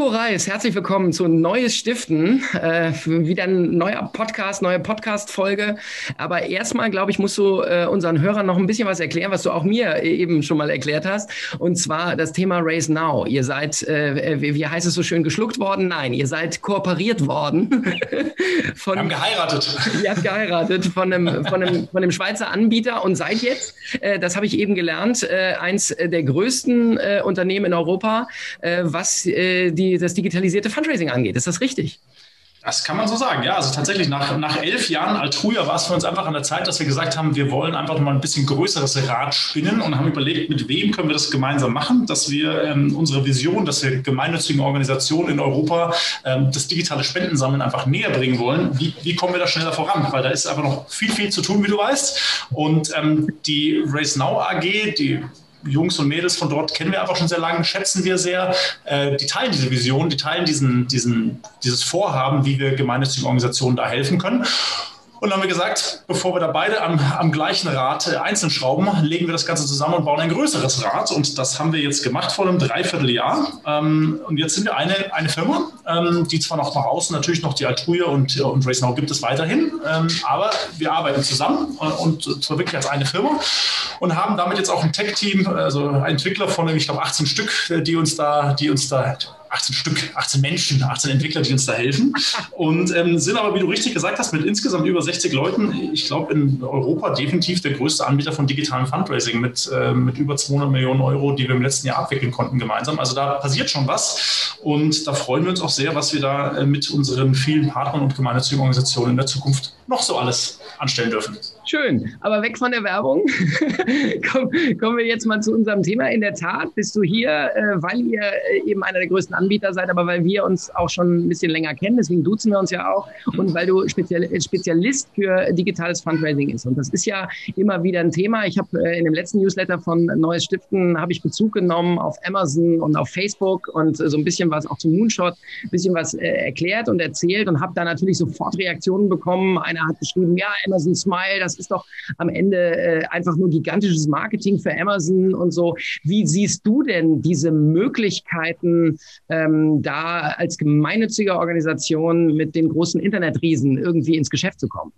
Nico Reis, herzlich willkommen zu Neues Stiften. Äh, wieder ein neuer Podcast, neue Podcast-Folge. Aber erstmal, glaube ich, musst du äh, unseren Hörern noch ein bisschen was erklären, was du auch mir eben schon mal erklärt hast. Und zwar das Thema Raise Now. Ihr seid, äh, wie heißt es so schön, geschluckt worden? Nein, ihr seid kooperiert worden. von, Wir haben geheiratet. Ihr habt geheiratet von einem, von einem, von einem Schweizer Anbieter und seid jetzt, äh, das habe ich eben gelernt, äh, eins der größten äh, Unternehmen in Europa, was die, das digitalisierte Fundraising angeht. Ist das richtig? Das kann man so sagen, ja. Also tatsächlich nach, nach elf Jahren Altruja war es für uns einfach an der Zeit, dass wir gesagt haben, wir wollen einfach mal ein bisschen größeres Rad spinnen und haben überlegt, mit wem können wir das gemeinsam machen, dass wir ähm, unsere Vision, dass wir gemeinnützigen Organisationen in Europa ähm, das digitale Spendensammeln einfach näher bringen wollen. Wie, wie kommen wir da schneller voran? Weil da ist einfach noch viel, viel zu tun, wie du weißt. Und ähm, die Race Now AG, die Jungs und Mädels von dort kennen wir einfach schon sehr lange, schätzen wir sehr. Äh, die teilen diese Vision, die teilen diesen, diesen, dieses Vorhaben, wie wir gemeinnützigen Organisationen da helfen können. Und dann haben wir gesagt, bevor wir da beide am, am gleichen Rad einzeln schrauben, legen wir das Ganze zusammen und bauen ein größeres Rad. Und das haben wir jetzt gemacht vor einem Dreivierteljahr. Ähm, und jetzt sind wir eine, eine Firma, ähm, die zwar noch nach außen natürlich noch die Altruja und, und Race Now gibt es weiterhin, ähm, aber wir arbeiten zusammen äh, und zwar wirklich als eine Firma und haben damit jetzt auch ein Tech-Team, also Entwickler von, ich glaube, 18 Stück, äh, die uns da, die uns da 18 Stück, 18 Menschen, 18 Entwickler, die uns da helfen. Und ähm, sind aber, wie du richtig gesagt hast, mit insgesamt über 60 Leuten, ich glaube, in Europa definitiv der größte Anbieter von digitalem Fundraising mit, äh, mit über 200 Millionen Euro, die wir im letzten Jahr abwickeln konnten gemeinsam. Also da passiert schon was. Und da freuen wir uns auch sehr, was wir da äh, mit unseren vielen Partnern und gemeinnützigen Organisationen in der Zukunft noch so alles anstellen dürfen. Schön, aber weg von der Werbung. kommen wir jetzt mal zu unserem Thema. In der Tat bist du hier, äh, weil ihr äh, eben einer der größten Anbieter seid, aber weil wir uns auch schon ein bisschen länger kennen, deswegen duzen wir uns ja auch und weil du Spezialist für digitales Fundraising ist. Und das ist ja immer wieder ein Thema. Ich habe äh, in dem letzten Newsletter von Neues Stiften habe ich Bezug genommen auf Amazon und auf Facebook und so ein bisschen was auch zum Moonshot, ein bisschen was erklärt und erzählt und habe da natürlich sofort Reaktionen bekommen. Einer hat geschrieben, ja, Amazon Smile, das ist doch am Ende äh, einfach nur gigantisches Marketing für Amazon und so. Wie siehst du denn diese Möglichkeiten, ähm, da als gemeinnützige Organisation mit den großen Internetriesen irgendwie ins Geschäft zu kommen?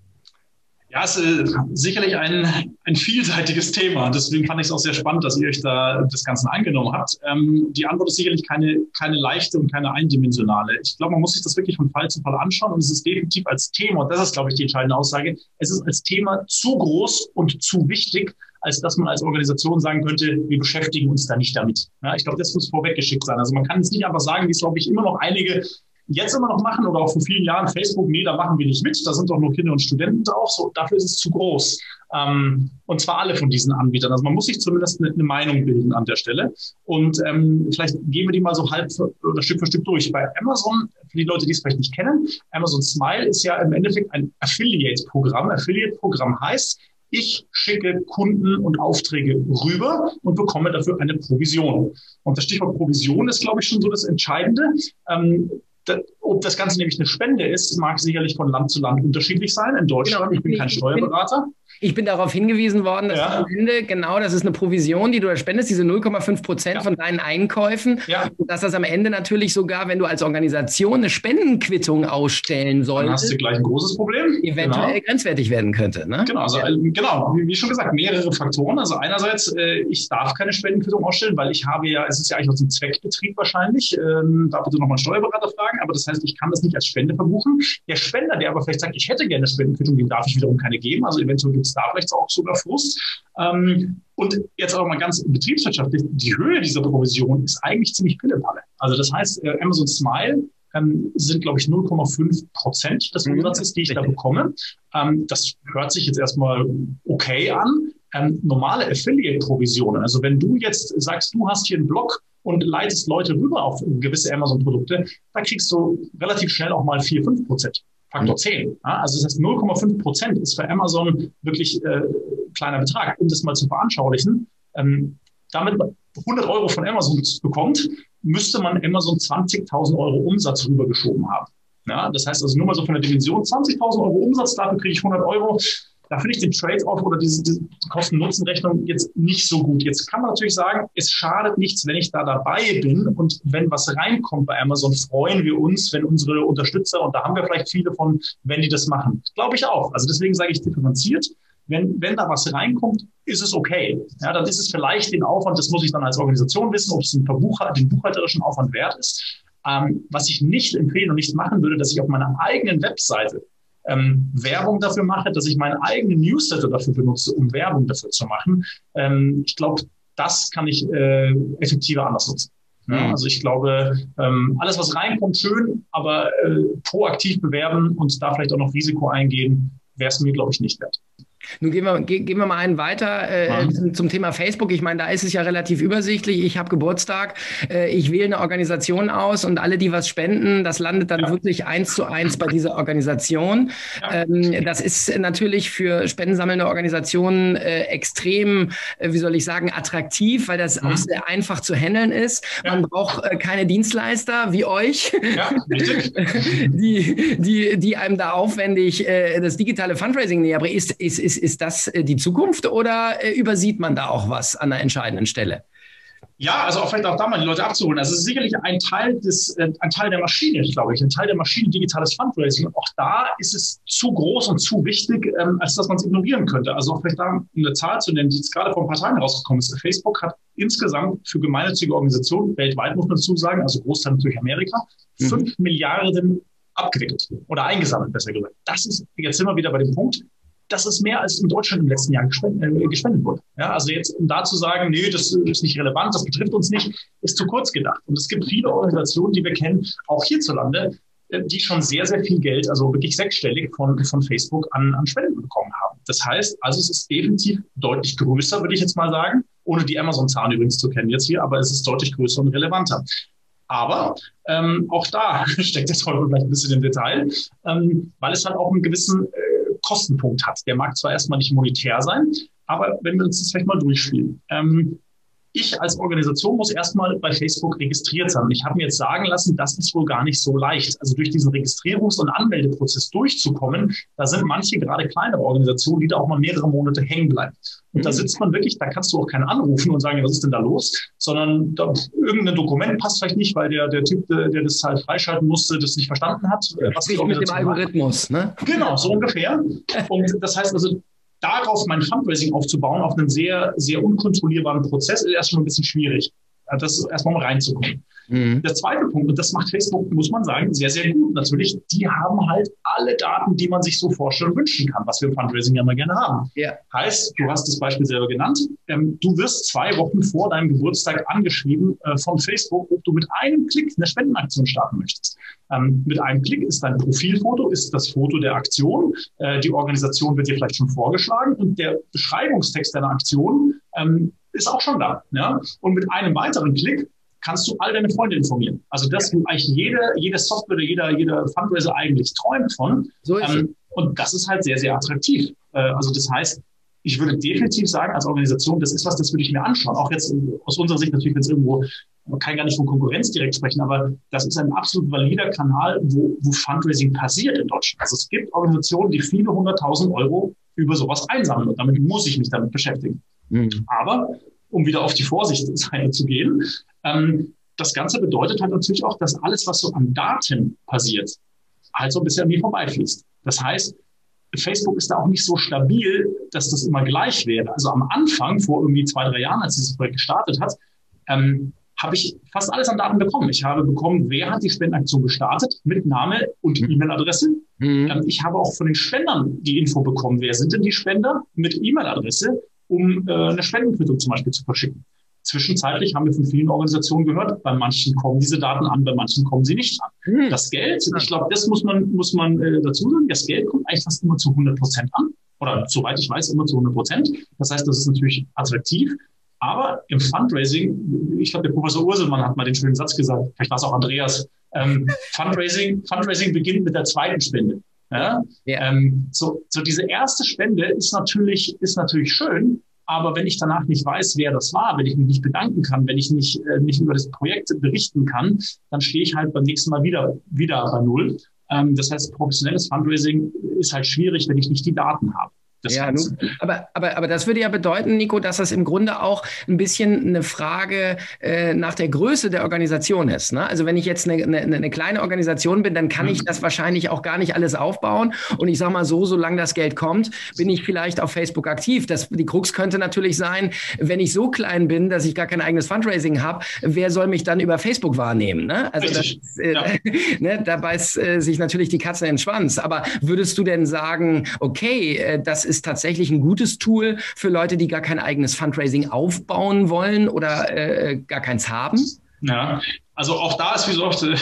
Ja, es ist äh, sicherlich ein, ein vielseitiges Thema. Deswegen fand ich es auch sehr spannend, dass ihr euch da das Ganze angenommen habt. Ähm, die Antwort ist sicherlich keine, keine leichte und keine eindimensionale. Ich glaube, man muss sich das wirklich von Fall zu Fall anschauen und es ist definitiv als Thema, und das ist, glaube ich, die entscheidende Aussage, es ist als Thema zu groß und zu wichtig, als dass man als Organisation sagen könnte, wir beschäftigen uns da nicht damit. Ja, ich glaube, das muss vorweggeschickt sein. Also man kann es nicht einfach sagen, wie es, glaube ich, immer noch einige jetzt immer noch machen oder auch vor vielen Jahren Facebook, nee, da machen wir nicht mit, da sind doch nur Kinder und Studenten drauf, so, dafür ist es zu groß. Ähm, und zwar alle von diesen Anbietern. Also man muss sich zumindest eine, eine Meinung bilden an der Stelle. Und ähm, vielleicht gehen wir die mal so halb oder Stück für Stück durch. Bei Amazon, für die Leute, die es vielleicht nicht kennen, Amazon Smile ist ja im Endeffekt ein Affiliate-Programm. Affiliate-Programm heißt, ich schicke Kunden und Aufträge rüber und bekomme dafür eine Provision. Und das Stichwort Provision ist, glaube ich, schon so das Entscheidende. Ähm, ob das Ganze nämlich eine Spende ist, mag sicherlich von Land zu Land unterschiedlich sein. In Deutschland, genau, ich bin kein Steuerberater. Ich bin darauf hingewiesen worden, dass ja. am Ende, genau, das ist eine Provision, die du da spendest, diese 0,5 Prozent ja. von deinen Einkäufen. Ja. Und dass das am Ende natürlich sogar, wenn du als Organisation eine Spendenquittung ausstellen solltest, dann hast du gleich ein großes Problem. Eventuell genau. grenzwertig werden könnte. Ne? Genau, also, genau, wie schon gesagt, mehrere Faktoren. Also einerseits, äh, ich darf keine Spendenquittung ausstellen, weil ich habe ja, es ist ja eigentlich aus dem Zweckbetrieb wahrscheinlich, ähm, da bitte nochmal einen Steuerberater fragen, aber das heißt, ich kann das nicht als Spende verbuchen. Der Spender, der aber vielleicht sagt, ich hätte gerne eine Spendenquittung, dem darf ich wiederum keine geben. Also eventuell gibt es da vielleicht auch sogar Frust. Ähm, und jetzt auch mal ganz betriebswirtschaftlich, die Höhe dieser Provision ist eigentlich ziemlich pillepalle. Also das heißt, äh, Amazon Smile ähm, sind, glaube ich, 0,5 Prozent des mhm. Umsatzes, die ich da bekomme. Ähm, das hört sich jetzt erstmal okay an. Ähm, normale Affiliate-Provisionen, also wenn du jetzt sagst, du hast hier einen Blog und leitest Leute rüber auf gewisse Amazon-Produkte, da kriegst du relativ schnell auch mal 4, 5 Prozent. Faktor 10. Mhm. Ja, also das heißt, 0,5 Prozent ist für Amazon wirklich äh, kleiner Betrag. Um das mal zu veranschaulichen, ähm, damit man 100 Euro von Amazon bekommt, müsste man Amazon 20.000 Euro Umsatz rübergeschoben haben. Ja, das heißt also nur mal so von der Dimension 20.000 Euro Umsatz, dafür kriege ich 100 Euro. Da finde ich den Trade-off oder diese, diese Kosten-Nutzen-Rechnung jetzt nicht so gut. Jetzt kann man natürlich sagen, es schadet nichts, wenn ich da dabei bin und wenn was reinkommt bei Amazon, freuen wir uns, wenn unsere Unterstützer, und da haben wir vielleicht viele von, wenn die das machen. Glaube ich auch. Also deswegen sage ich differenziert. Wenn, wenn da was reinkommt, ist es okay. Ja, dann ist es vielleicht den Aufwand, das muss ich dann als Organisation wissen, ob es den, Verbucher, den buchhalterischen Aufwand wert ist. Ähm, was ich nicht empfehlen und nicht machen würde, dass ich auf meiner eigenen Webseite ähm, Werbung dafür mache, dass ich meinen eigenen Newsletter dafür benutze, um Werbung dafür zu machen. Ähm, ich glaube, das kann ich äh, effektiver anders nutzen. Ja, mhm. also ich glaube, ähm, alles, was reinkommt, schön, aber äh, proaktiv bewerben und da vielleicht auch noch Risiko eingehen, wäre es mir, glaube ich, nicht wert. Nun gehen wir, gehen wir mal einen weiter äh, zum Thema Facebook. Ich meine, da ist es ja relativ übersichtlich. Ich habe Geburtstag, äh, ich wähle eine Organisation aus und alle, die was spenden, das landet dann ja. wirklich eins zu eins bei dieser Organisation. Ja. Ähm, das ist natürlich für spendensammelnde Organisationen äh, extrem, äh, wie soll ich sagen, attraktiv, weil das mhm. auch sehr einfach zu handeln ist. Ja. Man braucht äh, keine Dienstleister wie euch, die, die, die einem da aufwendig äh, das digitale Fundraising näher bringen. Ist, ist, ist ist, ist das äh, die Zukunft oder äh, übersieht man da auch was an einer entscheidenden Stelle? Ja, also auch vielleicht auch da mal die Leute abzuholen. Also es ist sicherlich ein Teil des, äh, ein Teil der Maschine, glaube ich, ein Teil der Maschine digitales Fundraising. Und auch da ist es zu groß und zu wichtig, ähm, als dass man es ignorieren könnte. Also auch vielleicht da eine Zahl zu nennen, die jetzt gerade paar Tagen herausgekommen ist. Facebook hat insgesamt für gemeinnützige Organisationen weltweit, muss man dazu sagen, also Großteil natürlich Amerika, mhm. 5 Milliarden abgewickelt oder eingesammelt, besser gesagt. Das ist, jetzt sind wir wieder bei dem Punkt, das ist mehr als in Deutschland im letzten Jahr gespendet, äh, gespendet wurde. Ja, also jetzt, um da zu sagen, nee, das ist nicht relevant, das betrifft uns nicht, ist zu kurz gedacht. Und es gibt viele Organisationen, die wir kennen, auch hierzulande, äh, die schon sehr, sehr viel Geld, also wirklich sechsstellig von, von Facebook an, an Spenden bekommen haben. Das heißt, also es ist definitiv deutlich größer, würde ich jetzt mal sagen, ohne die Amazon-Zahlen übrigens zu kennen jetzt hier, aber es ist deutlich größer und relevanter. Aber ähm, auch da steckt jetzt heute vielleicht ein bisschen im Detail, ähm, weil es halt auch einen gewissen äh, Kostenpunkt hat. Der mag zwar erstmal nicht monetär sein, aber wenn wir uns das vielleicht mal durchspielen. Ähm, ich als Organisation muss erstmal bei Facebook registriert sein. Ich habe mir jetzt sagen lassen, das ist wohl gar nicht so leicht. Also durch diesen Registrierungs- und Anmeldeprozess durchzukommen, da sind manche gerade kleinere Organisationen, die da auch mal mehrere Monate hängen bleiben. Und mhm. da sitzt man wirklich, da kannst du auch keinen anrufen und sagen, was ist denn da los? Sondern da, irgendein Dokument passt vielleicht nicht, weil der, der Typ, der, der das halt freischalten musste, das nicht verstanden hat. Was die mit dem Algorithmus, ne? Genau, so ungefähr. Und das heißt also, darauf mein Fundraising aufzubauen, auf einen sehr, sehr unkontrollierbaren Prozess, ist erstmal ein bisschen schwierig. Das ist erstmal mal reinzukommen. Mhm. Der zweite Punkt, und das macht Facebook, muss man sagen, sehr, sehr gut. Natürlich, die haben halt alle Daten, die man sich so vorstellen und wünschen kann, was wir im Fundraising ja mal gerne haben. Ja. Heißt, du hast das Beispiel selber genannt, ähm, du wirst zwei Wochen vor deinem Geburtstag angeschrieben äh, von Facebook, ob du mit einem Klick eine Spendenaktion starten möchtest. Ähm, mit einem Klick ist dein Profilfoto, ist das Foto der Aktion. Äh, die Organisation wird dir vielleicht schon vorgeschlagen und der Beschreibungstext deiner Aktion ähm, ist auch schon da. Ja? Und mit einem weiteren Klick kannst du all deine Freunde informieren. Also das, wo eigentlich jede, jede Software oder jeder, jeder Fundraiser eigentlich träumt von. So ähm, und das ist halt sehr, sehr attraktiv. Äh, also das heißt, ich würde definitiv sagen, als Organisation, das ist was, das würde ich mir anschauen. Auch jetzt aus unserer Sicht natürlich, wenn es irgendwo, man kann gar nicht von Konkurrenz direkt sprechen, aber das ist ein absolut valider Kanal, wo, wo Fundraising passiert in Deutschland. Also es gibt Organisationen, die viele hunderttausend Euro über sowas einsammeln und damit muss ich mich damit beschäftigen. Mhm. Aber um wieder auf die Vorsichtsseite zu gehen. Ähm, das Ganze bedeutet halt natürlich auch, dass alles, was so an Daten passiert, halt so ein bisschen an mir vorbeifließt. Das heißt, Facebook ist da auch nicht so stabil, dass das immer gleich wäre. Also am Anfang, vor irgendwie zwei, drei Jahren, als dieses Projekt gestartet hat, ähm, habe ich fast alles an Daten bekommen. Ich habe bekommen, wer hat die Spendenaktion gestartet, mit Name und mhm. E-Mail-Adresse. Mhm. Ähm, ich habe auch von den Spendern die Info bekommen, wer sind denn die Spender mit E-Mail-Adresse um äh, eine Spendenquittung zum Beispiel zu verschicken. Zwischenzeitlich haben wir von vielen Organisationen gehört, bei manchen kommen diese Daten an, bei manchen kommen sie nicht an. Hm. Das Geld, ich glaube, das muss man, muss man äh, dazu sagen, das Geld kommt eigentlich fast immer zu 100 Prozent an. Oder soweit ich weiß, immer zu 100 Prozent. Das heißt, das ist natürlich attraktiv. Aber im Fundraising, ich glaube, der Professor Urselmann hat mal den schönen Satz gesagt, vielleicht war es auch Andreas, ähm, Fundraising, Fundraising beginnt mit der zweiten Spende. Ja? ja. Ähm, so, so diese erste Spende ist natürlich, ist natürlich schön, aber wenn ich danach nicht weiß, wer das war, wenn ich mich nicht bedanken kann, wenn ich nicht, äh, nicht über das Projekt berichten kann, dann stehe ich halt beim nächsten Mal wieder, wieder bei Null. Ähm, das heißt, professionelles Fundraising ist halt schwierig, wenn ich nicht die Daten habe. Das ja, nun, aber, aber, aber das würde ja bedeuten, Nico, dass das im Grunde auch ein bisschen eine Frage äh, nach der Größe der Organisation ist. Ne? Also wenn ich jetzt eine, eine, eine kleine Organisation bin, dann kann mhm. ich das wahrscheinlich auch gar nicht alles aufbauen. Und ich sage mal so, solange das Geld kommt, bin ich vielleicht auf Facebook aktiv. Das, die Krux könnte natürlich sein, wenn ich so klein bin, dass ich gar kein eigenes Fundraising habe, wer soll mich dann über Facebook wahrnehmen? Ne? Also das, äh, ja. ne, da beißt äh, sich natürlich die Katze in den Schwanz. Aber würdest du denn sagen, okay, äh, das ist tatsächlich ein gutes Tool für Leute, die gar kein eigenes Fundraising aufbauen wollen oder äh, gar keins haben? Ja, also auch da ist wie so oft, äh,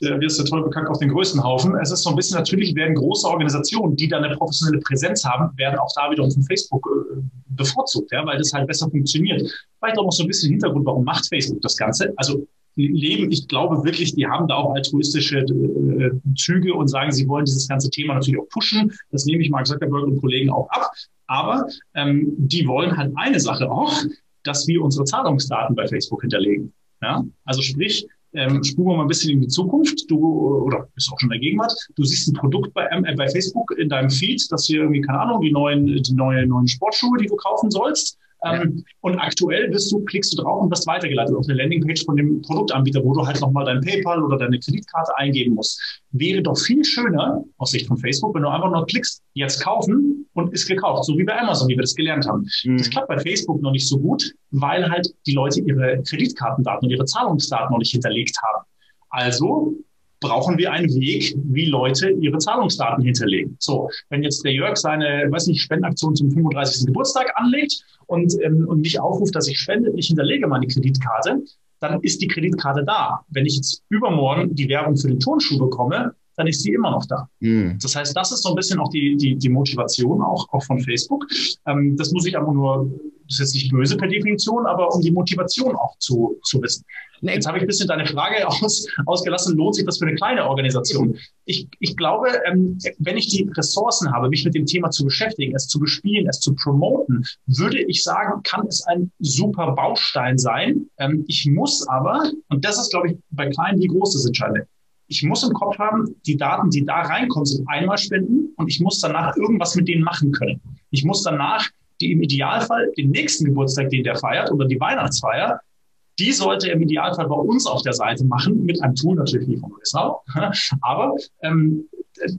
der wirst du toll bekannt auf den größten Haufen. Es ist so ein bisschen, natürlich werden große Organisationen, die da eine professionelle Präsenz haben, werden auch da wiederum von Facebook äh, bevorzugt, ja, weil das halt besser funktioniert. Vielleicht auch noch so ein bisschen Hintergrund, warum macht Facebook das Ganze? Also leben, ich glaube wirklich, die haben da auch altruistische äh, Züge und sagen, sie wollen dieses ganze Thema natürlich auch pushen. Das nehme ich Mark Zuckerberg und Kollegen auch ab. Aber ähm, die wollen halt eine Sache auch, dass wir unsere Zahlungsdaten bei Facebook hinterlegen. Ja? Also sprich, ähm, spuren wir mal ein bisschen in die Zukunft. Du, oder bist auch schon in der Gegenwart, du siehst ein Produkt bei, äh, bei Facebook in deinem Feed, das hier irgendwie, keine Ahnung, die neuen, die neue, neuen Sportschuhe, die du kaufen sollst. Ähm, und aktuell bist du, klickst du drauf und wirst weitergeleitet auf eine Landingpage von dem Produktanbieter, wo du halt nochmal dein PayPal oder deine Kreditkarte eingeben musst. Wäre doch viel schöner aus Sicht von Facebook, wenn du einfach nur klickst, jetzt kaufen und ist gekauft. So wie bei Amazon, wie wir das gelernt haben. Mhm. Das klappt bei Facebook noch nicht so gut, weil halt die Leute ihre Kreditkartendaten und ihre Zahlungsdaten noch nicht hinterlegt haben. Also brauchen wir einen Weg, wie Leute ihre Zahlungsdaten hinterlegen. So, wenn jetzt der Jörg seine, weiß nicht, Spendenaktion zum 35. Geburtstag anlegt und, ähm, und mich aufruft, dass ich spende, ich hinterlege meine Kreditkarte, dann ist die Kreditkarte da. Wenn ich jetzt übermorgen die Werbung für den Turnschuh bekomme, dann ist sie immer noch da. Mhm. Das heißt, das ist so ein bisschen auch die, die, die Motivation auch, auch von Facebook. Ähm, das muss ich einfach nur, das ist jetzt nicht böse per Definition, aber um die Motivation auch zu, zu wissen. Nee. Jetzt habe ich ein bisschen deine Frage aus, ausgelassen, lohnt sich das für eine kleine Organisation? Ich, ich glaube, ähm, wenn ich die Ressourcen habe, mich mit dem Thema zu beschäftigen, es zu bespielen, es zu promoten, würde ich sagen, kann es ein super Baustein sein. Ähm, ich muss aber, und das ist, glaube ich, bei kleinen wie groß das Entscheidende, ich muss im Kopf haben, die Daten, die da reinkommen, sind einmal spenden und ich muss danach irgendwas mit denen machen können. Ich muss danach die im Idealfall den nächsten Geburtstag, den der feiert oder die Weihnachtsfeier, die sollte er im Idealfall bei uns auf der Seite machen, mit einem Tool natürlich nicht von Wissau. Aber ähm,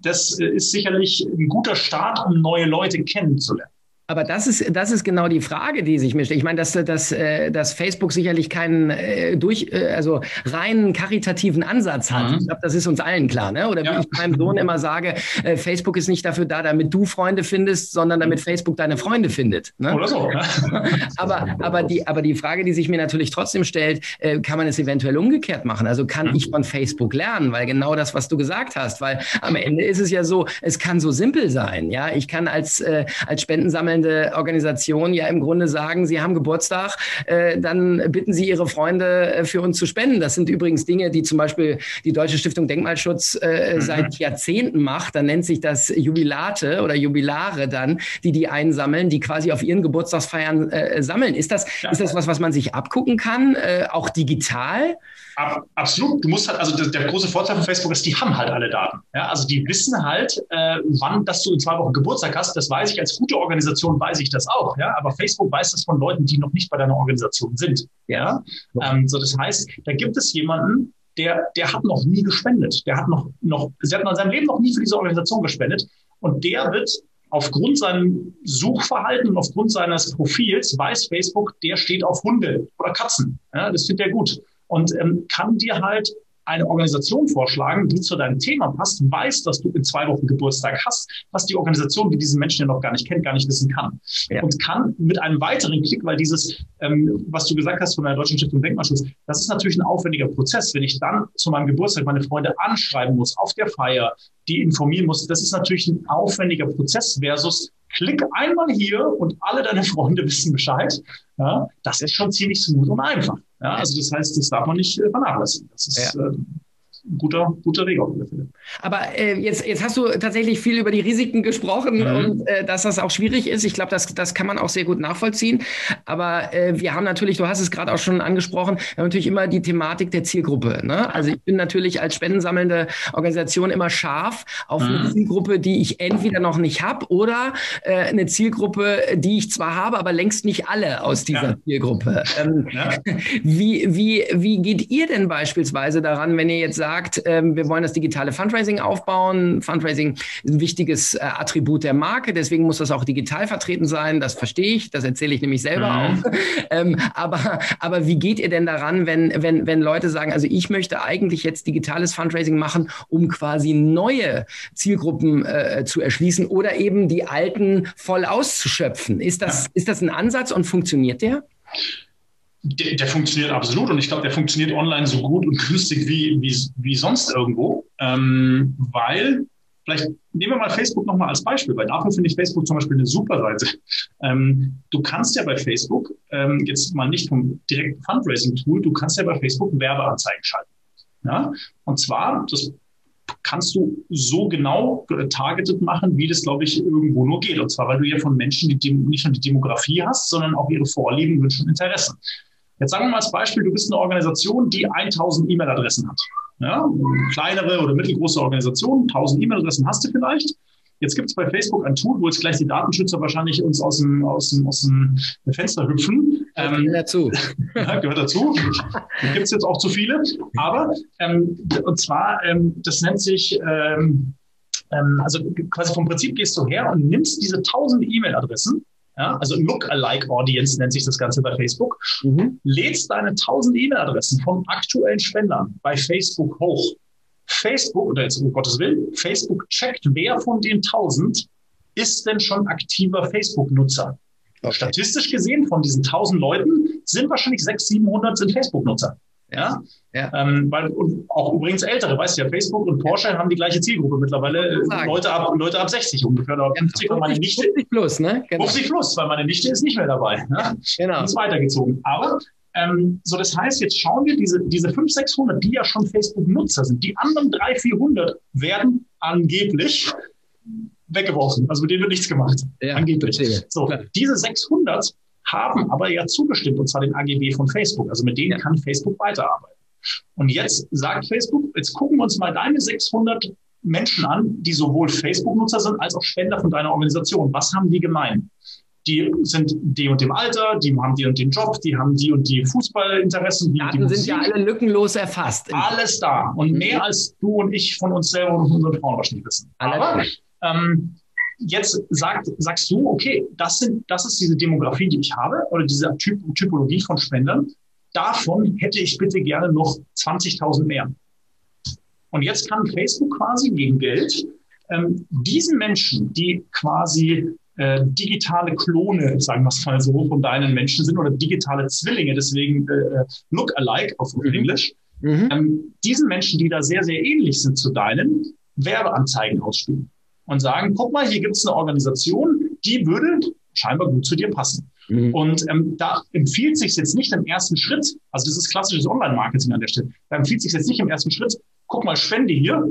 das ist sicherlich ein guter Start, um neue Leute kennenzulernen. Aber das ist, das ist genau die Frage, die sich mischt. Ich meine, dass, dass, äh, dass Facebook sicherlich keinen äh, durch, äh, also reinen karitativen Ansatz hat. Mhm. Ich glaube, das ist uns allen klar. Ne? Oder ja. wie ich meinem Sohn immer sage, äh, Facebook ist nicht dafür da, damit du Freunde findest, sondern damit. Facebook deine Freunde findet. Ne? Oder so. Ne? aber, aber, die, aber die Frage, die sich mir natürlich trotzdem stellt, äh, kann man es eventuell umgekehrt machen? Also kann mhm. ich von Facebook lernen? Weil genau das, was du gesagt hast, weil am Ende ist es ja so, es kann so simpel sein. Ja, ich kann als, äh, als Spendensammler sammelnde Organisation ja im Grunde sagen, Sie haben Geburtstag, äh, dann bitten Sie Ihre Freunde äh, für uns zu spenden. Das sind übrigens Dinge, die zum Beispiel die Deutsche Stiftung Denkmalschutz äh, mhm. seit Jahrzehnten macht. Dann nennt sich das Jubilate oder Jubilare dann, die die einsammeln, die quasi auf ihren Geburtstagsfeiern äh, sammeln. Ist das, ja. ist das was, was man sich abgucken kann, äh, auch digital? Ab, absolut. Du musst halt, also der, der, große Vorteil von Facebook ist, die haben halt alle Daten. Ja, also die wissen halt, äh, wann, dass du in zwei Wochen Geburtstag hast. Das weiß ich als gute Organisation, weiß ich das auch. Ja, aber Facebook weiß das von Leuten, die noch nicht bei deiner Organisation sind. Ja, ähm, so das heißt, da gibt es jemanden, der, der hat noch nie gespendet. Der hat noch, noch, der hat in seinem Leben noch nie für diese Organisation gespendet. Und der wird aufgrund seinem Suchverhalten und aufgrund seines Profils weiß Facebook, der steht auf Hunde oder Katzen. Ja, das findet er gut und ähm, kann dir halt eine Organisation vorschlagen, die zu deinem Thema passt, weiß, dass du in zwei Wochen Geburtstag hast, was die Organisation, die diesen Menschen ja noch gar nicht kennt, gar nicht wissen kann. Ja. Und kann mit einem weiteren Klick, weil dieses, ähm, was du gesagt hast von der Deutschen Stiftung Denkmalschutz, das ist natürlich ein aufwendiger Prozess. Wenn ich dann zu meinem Geburtstag meine Freunde anschreiben muss, auf der Feier, die informieren muss, das ist natürlich ein aufwendiger Prozess versus klick einmal hier und alle deine Freunde wissen Bescheid. Ja, das ist schon ziemlich smooth und einfach. Ja, also das heißt, das darf man nicht äh, vernachlässigen. Das ist, ja. Ein guter, guter Weg auf alle Fälle. Aber äh, jetzt, jetzt hast du tatsächlich viel über die Risiken gesprochen mhm. und äh, dass das auch schwierig ist. Ich glaube, das, das kann man auch sehr gut nachvollziehen. Aber äh, wir haben natürlich, du hast es gerade auch schon angesprochen, wir haben natürlich immer die Thematik der Zielgruppe. Ne? Also ich bin natürlich als spendensammelnde Organisation immer scharf auf mhm. eine Zielgruppe, die ich entweder noch nicht habe oder äh, eine Zielgruppe, die ich zwar habe, aber längst nicht alle aus dieser ja. Zielgruppe. Ähm, ja. wie, wie, wie geht ihr denn beispielsweise daran, wenn ihr jetzt sagt, ähm, wir wollen das digitale Fundraising aufbauen? Fundraising ist ein wichtiges äh, Attribut der Marke, deswegen muss das auch digital vertreten sein. Das verstehe ich, das erzähle ich nämlich selber mhm. auch. Ähm, aber, aber wie geht ihr denn daran, wenn, wenn, wenn Leute sagen, also ich möchte eigentlich jetzt digitales Fundraising machen, um quasi neue Zielgruppen äh, zu erschließen oder eben die alten voll auszuschöpfen? Ist das, ja. ist das ein Ansatz und funktioniert der? Der, der, funktioniert absolut und ich glaube, der funktioniert online so gut und günstig wie, wie, wie sonst irgendwo, ähm, weil vielleicht nehmen wir mal Facebook nochmal als Beispiel, weil dafür finde ich Facebook zum Beispiel eine super Seite. Ähm, du kannst ja bei Facebook, ähm, jetzt mal nicht vom direkten Fundraising-Tool, du kannst ja bei Facebook Werbeanzeigen schalten. Ja? Und zwar, das kannst du so genau targeted machen, wie das, glaube ich, irgendwo nur geht. Und zwar, weil du ja von Menschen die, nicht nur die Demografie hast, sondern auch ihre Vorlieben, Wünsche und Interessen. Jetzt sagen wir mal als Beispiel, du bist eine Organisation, die 1000 E-Mail-Adressen hat. Ja, kleinere oder mittelgroße Organisation, 1000 E-Mail-Adressen hast du vielleicht. Jetzt gibt es bei Facebook ein Tool, wo jetzt gleich die Datenschützer wahrscheinlich uns aus dem, aus dem, aus dem Fenster hüpfen. Ähm, gehört dazu. gehört dazu. gibt es jetzt auch zu viele. Aber, ähm, und zwar, ähm, das nennt sich, ähm, ähm, also quasi vom Prinzip gehst du her und nimmst diese 1000 E-Mail-Adressen ja, also Look-alike Audience nennt sich das Ganze bei Facebook, mhm. lädst deine 1000 E-Mail-Adressen von aktuellen Spendern bei Facebook hoch. Facebook, oder jetzt um Gottes Willen, Facebook checkt, wer von den 1000 ist denn schon aktiver Facebook-Nutzer. Okay. Statistisch gesehen, von diesen 1000 Leuten sind wahrscheinlich 600, 700 sind Facebook-Nutzer. Ja. ja. Ähm, weil, und auch übrigens ältere, weißt du ja, Facebook und Porsche ja. haben die gleiche Zielgruppe mittlerweile. Leute ab, Leute ab 60 ungefähr, oder 50, ja, 50 meine Nichte. 50 plus, ne? Genau. 50 plus, weil meine Nichte ist nicht mehr dabei. Ne? Genau. Ist weitergezogen. Aber ähm, so, das heißt, jetzt schauen wir, diese, diese 500, 600, die ja schon Facebook-Nutzer sind, die anderen 300, 400 werden angeblich weggeworfen. Also mit denen wird nichts gemacht. Ja, angeblich. Verstehe. So, diese 600 haben aber ja zugestimmt, und zwar den AGB von Facebook. Also mit denen ja. kann Facebook weiterarbeiten. Und jetzt sagt Facebook, jetzt gucken wir uns mal deine 600 Menschen an, die sowohl Facebook-Nutzer sind als auch Spender von deiner Organisation. Was haben die gemein? Die sind die und dem Alter, die haben die und den Job, die haben die und die Fußballinteressen. Die, Daten die sind ja alle lückenlos erfasst. Alles da. Und mehr als du und ich von uns selber und unseren Frauen wahrscheinlich wissen. Aber ähm, jetzt sagt, sagst du, okay, das, sind, das ist diese Demografie, die ich habe oder diese Typ, Typologie von Spendern. Davon hätte ich bitte gerne noch 20.000 mehr. Und jetzt kann Facebook quasi gegen Geld ähm, diesen Menschen, die quasi äh, digitale Klone, sagen wir es mal so, von deinen Menschen sind oder digitale Zwillinge, deswegen äh, Look-alike auf mhm. Englisch, mhm. ähm, diesen Menschen, die da sehr, sehr ähnlich sind zu deinen, Werbeanzeigen ausspielen und sagen, guck mal, hier gibt es eine Organisation, die würde scheinbar gut zu dir passen. Mhm. Und ähm, da empfiehlt sich jetzt nicht im ersten Schritt, also das ist klassisches Online-Marketing an der Stelle, da empfiehlt sich jetzt nicht im ersten Schritt, guck mal, spende hier,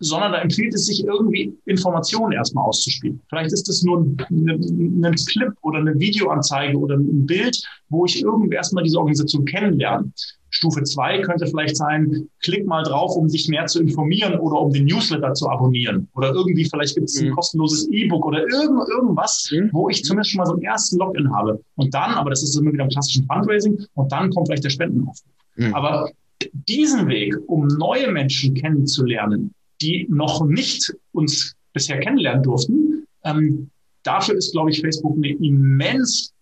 sondern da empfiehlt es sich irgendwie Informationen erstmal auszuspielen. Vielleicht ist das nur ein, ein, ein Clip oder eine Videoanzeige oder ein Bild, wo ich irgendwie erstmal diese Organisation kennenlerne. Stufe zwei könnte vielleicht sein, klick mal drauf, um dich mehr zu informieren oder um den Newsletter zu abonnieren. Oder irgendwie, vielleicht gibt es ein mhm. kostenloses E-Book oder irgend, irgendwas, mhm. wo ich zumindest schon mal so einen ersten Login habe. Und dann, aber das ist immer wieder im klassischen Fundraising, und dann kommt vielleicht der Spendenaufruf. Mhm. Aber diesen Weg, um neue Menschen kennenzulernen, die noch nicht uns bisher kennenlernen durften, ähm, dafür ist, glaube ich, Facebook eine immens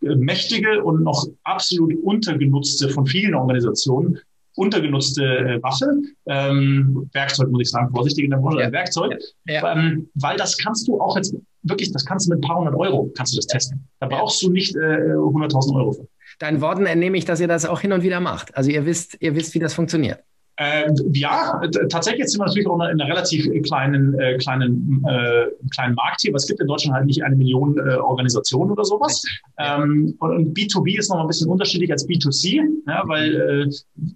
mächtige und noch absolut untergenutzte von vielen Organisationen untergenutzte äh, Waffe, ähm, Werkzeug muss ich sagen, vorsichtig in der Branche, ja. Werkzeug, ja. Ähm, weil das kannst du auch jetzt wirklich, das kannst du mit ein paar hundert Euro, kannst du das testen. Da brauchst du nicht äh, 100.000 Euro für. Deinen Worten entnehme ich, dass ihr das auch hin und wieder macht. Also ihr wisst, ihr wisst, wie das funktioniert. Äh, ja, tatsächlich sind wir natürlich auch in einer relativ kleinen, äh, kleinen, äh, kleinen Markt hier, aber es gibt in Deutschland halt nicht eine Million äh, Organisationen oder sowas. Ähm, und, und, B2B ist noch ein bisschen unterschiedlich als B2C, ja, weil äh,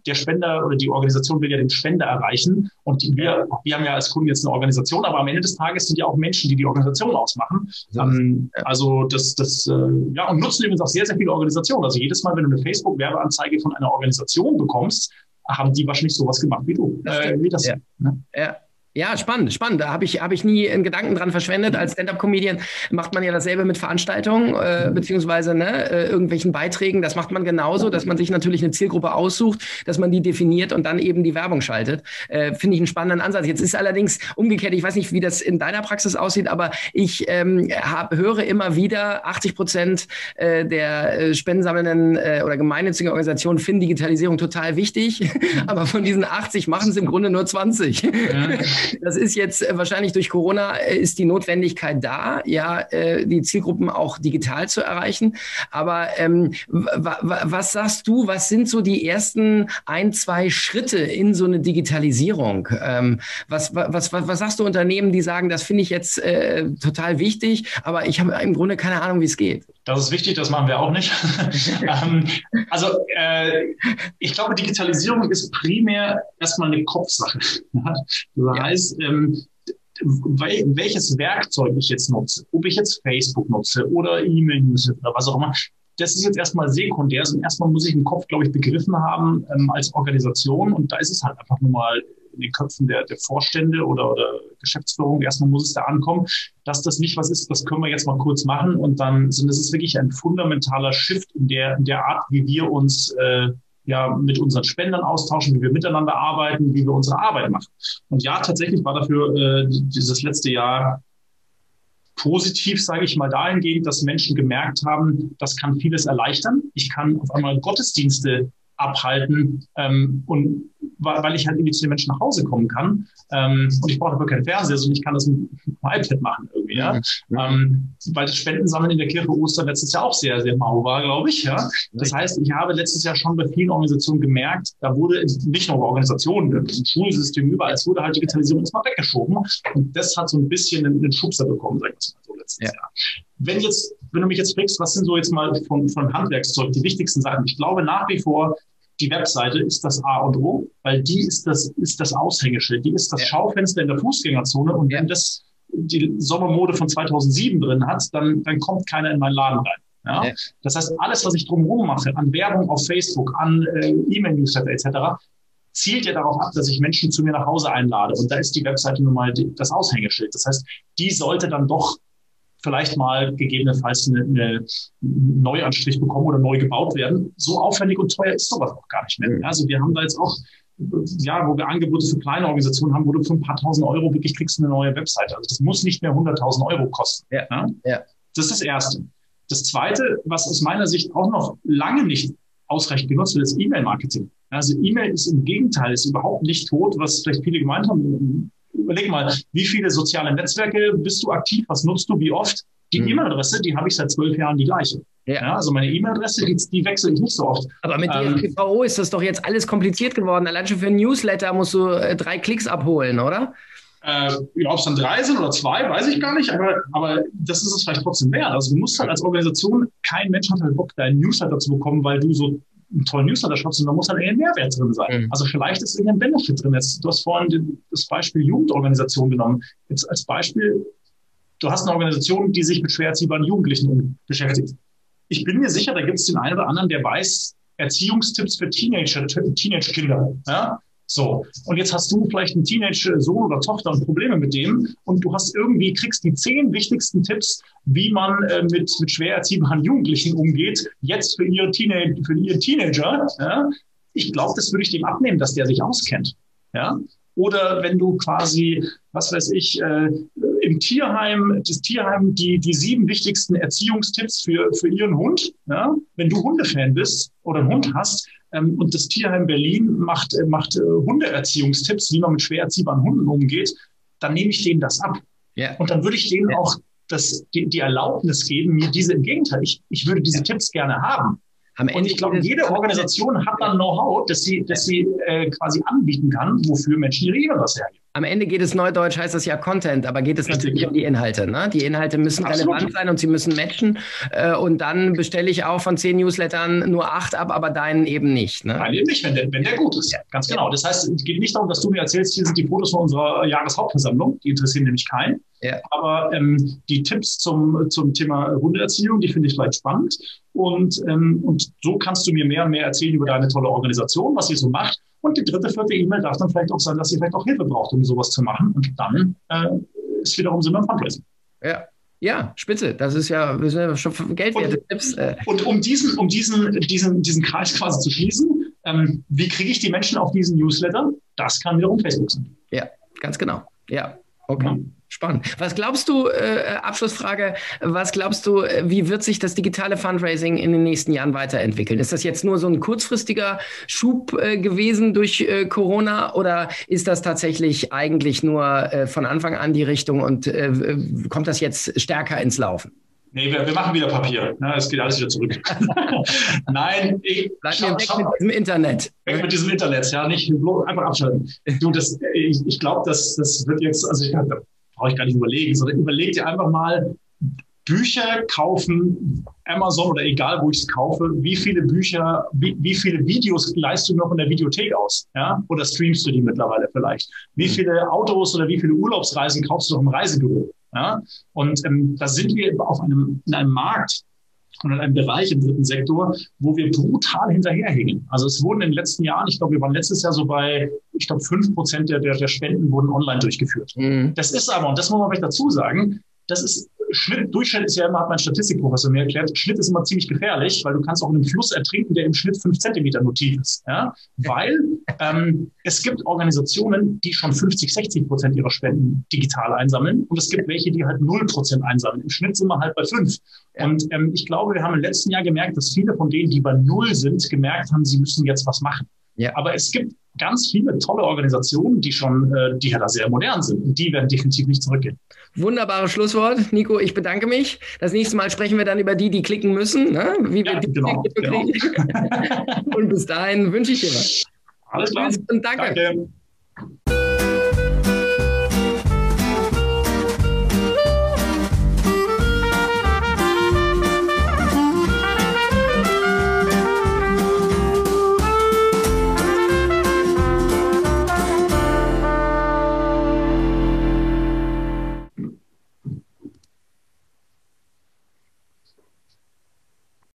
der Spender oder die Organisation will ja den Spender erreichen. Und die, wir, wir haben ja als Kunden jetzt eine Organisation, aber am Ende des Tages sind ja auch Menschen, die die Organisation ausmachen. Ähm, also das, das, äh, ja, und nutzen übrigens auch sehr, sehr viele Organisationen. Also jedes Mal, wenn du eine Facebook-Werbeanzeige von einer Organisation bekommst, haben die wahrscheinlich sowas gemacht wie du. Äh, wie das, ja. Ne? ja. Ja, spannend, spannend. Da habe ich, hab ich nie einen Gedanken dran verschwendet. Als Stand-up-Comedian macht man ja dasselbe mit Veranstaltungen, äh, beziehungsweise ne, äh, irgendwelchen Beiträgen. Das macht man genauso, dass man sich natürlich eine Zielgruppe aussucht, dass man die definiert und dann eben die Werbung schaltet. Äh, Finde ich einen spannenden Ansatz. Jetzt ist allerdings umgekehrt, ich weiß nicht, wie das in deiner Praxis aussieht, aber ich ähm, hab, höre immer wieder, 80 Prozent äh, der äh, spendensammelnden äh, oder gemeinnützigen Organisationen finden Digitalisierung total wichtig, aber von diesen 80 machen es im Grunde nur 20. Ja. Das ist jetzt äh, wahrscheinlich durch Corona äh, ist die Notwendigkeit da, ja, äh, die Zielgruppen auch digital zu erreichen. Aber ähm, was sagst du, was sind so die ersten ein, zwei Schritte in so eine Digitalisierung? Ähm, was, was, was, was sagst du Unternehmen, die sagen, das finde ich jetzt äh, total wichtig, aber ich habe im Grunde keine Ahnung, wie es geht? Das ist wichtig, das machen wir auch nicht. ähm, also äh, ich glaube, Digitalisierung ist primär erstmal eine Kopfsache. das heißt, ist, ähm, welches Werkzeug ich jetzt nutze, ob ich jetzt Facebook nutze oder E-Mail nutze oder was auch immer, das ist jetzt erstmal sekundär. Und erstmal muss ich im Kopf, glaube ich, begriffen haben ähm, als Organisation. Und da ist es halt einfach nur mal in den Köpfen der, der Vorstände oder, oder Geschäftsführung. Erstmal muss es da ankommen, dass das nicht was ist, das können wir jetzt mal kurz machen. Und dann, sondern es ist wirklich ein fundamentaler Shift in der, in der Art, wie wir uns äh, ja mit unseren Spendern austauschen, wie wir miteinander arbeiten, wie wir unsere Arbeit machen. Und ja, tatsächlich war dafür äh, dieses letzte Jahr positiv, sage ich mal, dahingehend, dass Menschen gemerkt haben, das kann vieles erleichtern. Ich kann auf einmal Gottesdienste abhalten ähm, und weil ich halt irgendwie zu den Menschen nach Hause kommen kann. Ähm, und ich brauche aber keinen Fernseher, sondern ich kann das mit dem iPad machen irgendwie. Ja? Mhm. Ähm, weil das Spendensammeln in der Kirche Ostern letztes Jahr auch sehr, sehr mau war, glaube ich. Ja? Das heißt, ich habe letztes Jahr schon bei vielen Organisationen gemerkt, da wurde nicht nur bei Organisationen, im Schulsystem überall, es wurde halt Digitalisierung erstmal weggeschoben. Und das hat so ein bisschen einen, einen Schubser bekommen, sag ich mal so letztes ja. Jahr. Wenn jetzt, wenn du mich jetzt fragst, was sind so jetzt mal von, von Handwerkszeug die wichtigsten Sachen? Ich glaube nach wie vor, die Webseite ist das A und O, weil die ist das, ist das Aushängeschild, die ist das ja. Schaufenster in der Fußgängerzone und ja. wenn das die Sommermode von 2007 drin hat, dann, dann kommt keiner in meinen Laden rein. Ja? ja. Das heißt, alles, was ich drumherum mache, an Werbung auf Facebook, an äh, E-Mail-Newsletter etc., zielt ja darauf ab, dass ich Menschen zu mir nach Hause einlade. Und da ist die Webseite nun mal das Aushängeschild. Das heißt, die sollte dann doch vielleicht mal gegebenenfalls eine, eine Neuanstrich bekommen oder neu gebaut werden. So aufwendig und teuer ist sowas auch gar nicht mehr. Mhm. Also wir haben da jetzt auch ja, wo wir Angebote für kleine Organisationen haben, wo du für ein paar tausend Euro wirklich kriegst eine neue Webseite. Also das muss nicht mehr 100.000 Euro kosten. Ja. ja. Ja. Das ist das Erste. Das Zweite, was aus meiner Sicht auch noch lange nicht ausreichend genutzt wird, ist E-Mail-Marketing. Also E-Mail ist im Gegenteil, ist überhaupt nicht tot, was vielleicht viele gemeint haben überleg mal, wie viele soziale Netzwerke bist du aktiv? Was nutzt du? Wie oft? Die mhm. E-Mail-Adresse, die habe ich seit zwölf Jahren die gleiche. Ja. ja also meine E-Mail-Adresse, die, die, wechsle ich nicht so oft. Aber mit ähm, DSGVO ist das doch jetzt alles kompliziert geworden. Allein schon für ein Newsletter musst du äh, drei Klicks abholen, oder? Äh, ob es dann drei sind oder zwei, weiß ich gar nicht, aber, aber das ist es vielleicht trotzdem wert. Also du musst halt als Organisation, kein Mensch hat halt Bock, deinen Newsletter zu bekommen, weil du so einen tollen Newsletter schreibst und da muss halt irgendein Mehrwert drin sein. Mhm. Also vielleicht ist irgendein Benefit drin. Jetzt, du hast vorhin das Beispiel Jugendorganisation genommen. Jetzt als Beispiel, du hast eine Organisation, die sich mit schwer erziehbaren Jugendlichen beschäftigt. Ich bin mir sicher, da gibt es den einen oder anderen, der weiß, Erziehungstipps für Teenager, Teenage-Kinder. Ja? So, und jetzt hast du vielleicht einen Teenage-Sohn oder Tochter und Probleme mit dem und du hast irgendwie, kriegst die zehn wichtigsten Tipps, wie man äh, mit, mit schwer erziehbaren Jugendlichen umgeht, jetzt für, ihre Teenage, für ihren Teenager. Ja? Ich glaube, das würde ich dem abnehmen, dass der sich auskennt. Ja? Oder wenn du quasi, was weiß ich, äh, im Tierheim, das Tierheim die, die sieben wichtigsten Erziehungstipps für, für ihren Hund. Ja? Wenn du Hundefan bist oder einen Hund hast, ähm, und das Tierheim Berlin macht, äh, macht äh, Hundeerziehungstipps, wie man mit schwer erziehbaren Hunden umgeht, dann nehme ich denen das ab. Ja. Und dann würde ich denen ja. auch das, die, die Erlaubnis geben, mir diese im Gegenteil, ich, ich würde diese Tipps gerne haben. Am Ende und ich glaube, jede Organisation hat dann Know-how, dass sie, dass sie äh, quasi anbieten kann, wofür Menschen ihre E-Mail-Adresse hergeben. Am Ende geht es neudeutsch, heißt das ja Content, aber geht es Richtig. natürlich um die Inhalte. Ne? Die Inhalte müssen Absolut. relevant sein und sie müssen matchen. Äh, und dann bestelle ich auch von zehn Newslettern nur acht ab, aber deinen eben nicht. Ne? Nein, eben nicht, wenn der, wenn der gut ist. Ja. Ganz genau. Das heißt, es geht nicht darum, dass du mir erzählst, hier sind die Fotos von unserer Jahreshauptversammlung. Die interessieren nämlich keinen. Ja. Aber ähm, die Tipps zum, zum Thema Hundeerziehung, die finde ich vielleicht spannend. Und, ähm, und so kannst du mir mehr und mehr erzählen über deine tolle Organisation, was ihr so macht. Und die dritte, vierte E-Mail darf dann vielleicht auch sein, dass ihr vielleicht auch Hilfe braucht, um sowas zu machen. Und dann äh, ist wiederum Sinn beim Fundraising. Ja. Ja, spitze. Das ist ja, wir sind ja schon geldwerte Tipps. Äh. Und um diesen, um diesen, diesen, diesen Kreis quasi zu schließen, ähm, wie kriege ich die Menschen auf diesen Newsletter? Das kann wiederum Facebook sein. Ja, ganz genau. Ja, okay. Ja. Spannend. Was glaubst du, äh, Abschlussfrage, was glaubst du, wie wird sich das digitale Fundraising in den nächsten Jahren weiterentwickeln? Ist das jetzt nur so ein kurzfristiger Schub äh, gewesen durch äh, Corona oder ist das tatsächlich eigentlich nur äh, von Anfang an die Richtung und äh, kommt das jetzt stärker ins Laufen? Nee, wir, wir machen wieder Papier. Ne? Es geht alles wieder zurück. Nein, ich. Bleib mir weg mit diesem Internet. Weg mit diesem Internet, ja, nicht einfach abschalten. Du, das, ich, ich glaube, das, das wird jetzt, also ich, brauche ich gar nicht überlegen, sondern überleg dir einfach mal, Bücher kaufen, Amazon oder egal, wo ich es kaufe, wie viele Bücher, wie, wie viele Videos leist du noch in der Videothek aus? Ja? Oder streamst du die mittlerweile vielleicht? Wie viele Autos oder wie viele Urlaubsreisen kaufst du noch im Reisebüro? Ja? Und ähm, da sind wir auf einem, in einem Markt, und in einem Bereich im dritten Sektor, wo wir brutal hinterherhängen. Also es wurden in den letzten Jahren, ich glaube, wir waren letztes Jahr so bei, ich glaube, fünf Prozent der, der, Spenden wurden online durchgeführt. Mhm. Das ist aber, und das muss man vielleicht dazu sagen, das ist Schnitt, Durchschnitt ist ja immer, hat mein Statistikprofessor mir erklärt, Schnitt ist immer ziemlich gefährlich, weil du kannst auch in einem Fluss ertrinken, der im Schnitt fünf Zentimeter nur tief ist. Ja? Weil ähm, es gibt Organisationen, die schon 50, 60 Prozent ihrer Spenden digital einsammeln und es gibt welche, die halt null Prozent einsammeln. Im Schnitt sind wir halt bei fünf. Und ähm, ich glaube, wir haben im letzten Jahr gemerkt, dass viele von denen, die bei null sind, gemerkt haben, sie müssen jetzt was machen. Ja. Aber es gibt ganz viele tolle Organisationen, die schon, äh, die ja da sehr modern sind. Und die werden definitiv nicht zurückgehen. Wunderbares Schlusswort. Nico, ich bedanke mich. Das nächste Mal sprechen wir dann über die, die klicken müssen, ne? wie wir ja, die genau, genau. Und bis dahin wünsche ich dir was. Alles klar. Und danke. danke.